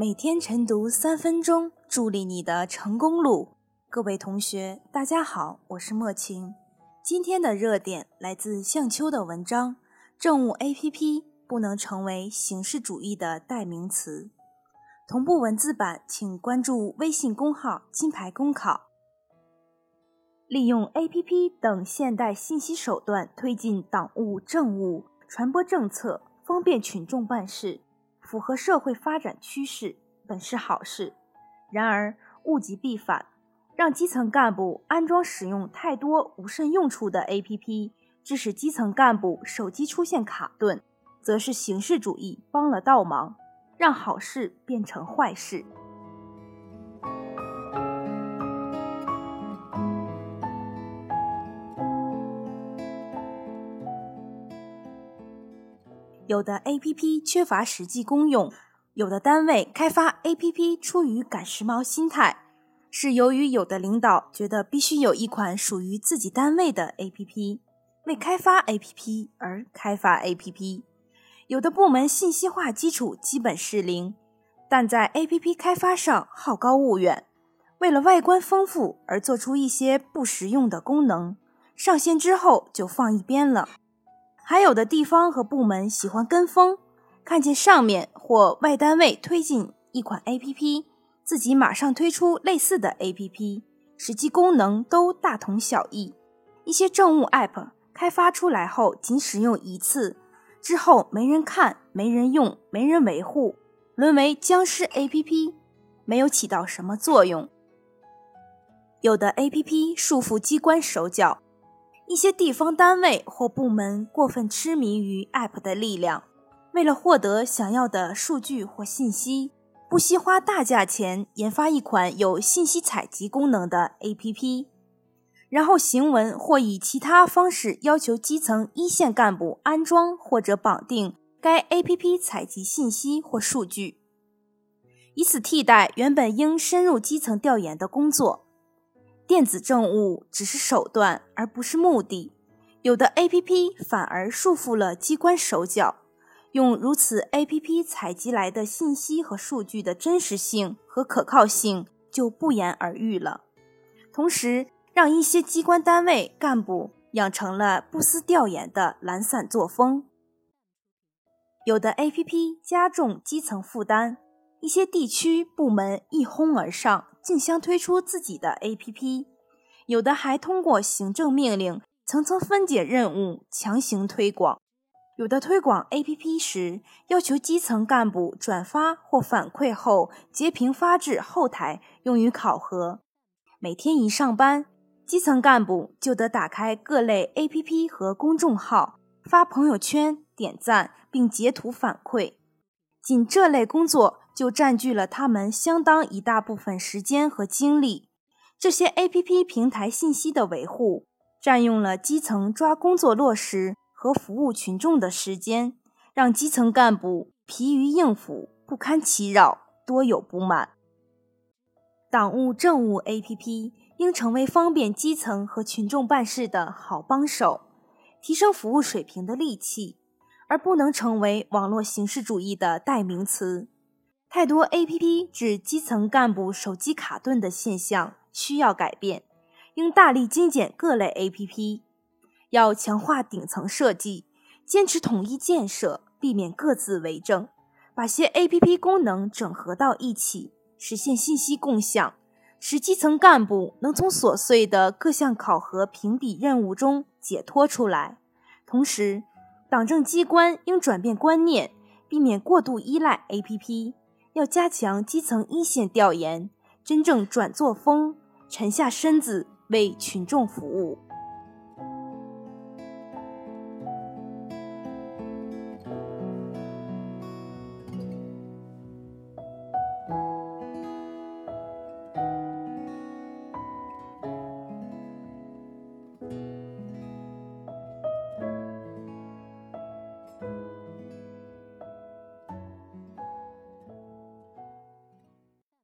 每天晨读三分钟，助力你的成功路。各位同学，大家好，我是莫晴。今天的热点来自向秋的文章：政务 APP 不能成为形式主义的代名词。同步文字版，请关注微信公号“金牌公考”。利用 APP 等现代信息手段推进党务政务，传播政策，方便群众办事。符合社会发展趋势，本是好事。然而物极必反，让基层干部安装使用太多无甚用处的 APP，致使基层干部手机出现卡顿，则是形式主义帮了倒忙，让好事变成坏事。有的 APP 缺乏实际功用，有的单位开发 APP 出于赶时髦心态，是由于有的领导觉得必须有一款属于自己单位的 APP，为开发 APP 而开发 APP。有的部门信息化基础基本是零，但在 APP 开发上好高骛远，为了外观丰富而做出一些不实用的功能，上线之后就放一边了。还有的地方和部门喜欢跟风，看见上面或外单位推进一款 APP，自己马上推出类似的 APP，实际功能都大同小异。一些政务 App 开发出来后仅使用一次，之后没人看、没人用、没人维护，沦为僵尸 APP，没有起到什么作用。有的 APP 束缚机关手脚。一些地方单位或部门过分痴迷于 App 的力量，为了获得想要的数据或信息，不惜花大价钱研发一款有信息采集功能的 APP，然后行文或以其他方式要求基层一线干部安装或者绑定该 APP 采集信息或数据，以此替代原本应深入基层调研的工作。电子政务只是手段，而不是目的。有的 APP 反而束缚了机关手脚，用如此 APP 采集来的信息和数据的真实性和可靠性就不言而喻了。同时，让一些机关单位干部养成了不思调研的懒散作风。有的 APP 加重基层负担，一些地区部门一哄而上。竞相推出自己的 APP，有的还通过行政命令层层分解任务，强行推广；有的推广 APP 时，要求基层干部转发或反馈后截屏发至后台用于考核。每天一上班，基层干部就得打开各类 APP 和公众号，发朋友圈、点赞并截图反馈。仅这类工作。就占据了他们相当一大部分时间和精力。这些 APP 平台信息的维护，占用了基层抓工作落实和服务群众的时间，让基层干部疲于应付，不堪其扰，多有不满。党务政务 APP 应成为方便基层和群众办事的好帮手，提升服务水平的利器，而不能成为网络形式主义的代名词。太多 APP 致基层干部手机卡顿的现象需要改变，应大力精简各类 APP，要强化顶层设计，坚持统一建设，避免各自为政，把些 APP 功能整合到一起，实现信息共享，使基层干部能从琐碎的各项考核评比任务中解脱出来。同时，党政机关应转变观念，避免过度依赖 APP。要加强基层一线调研，真正转作风，沉下身子为群众服务。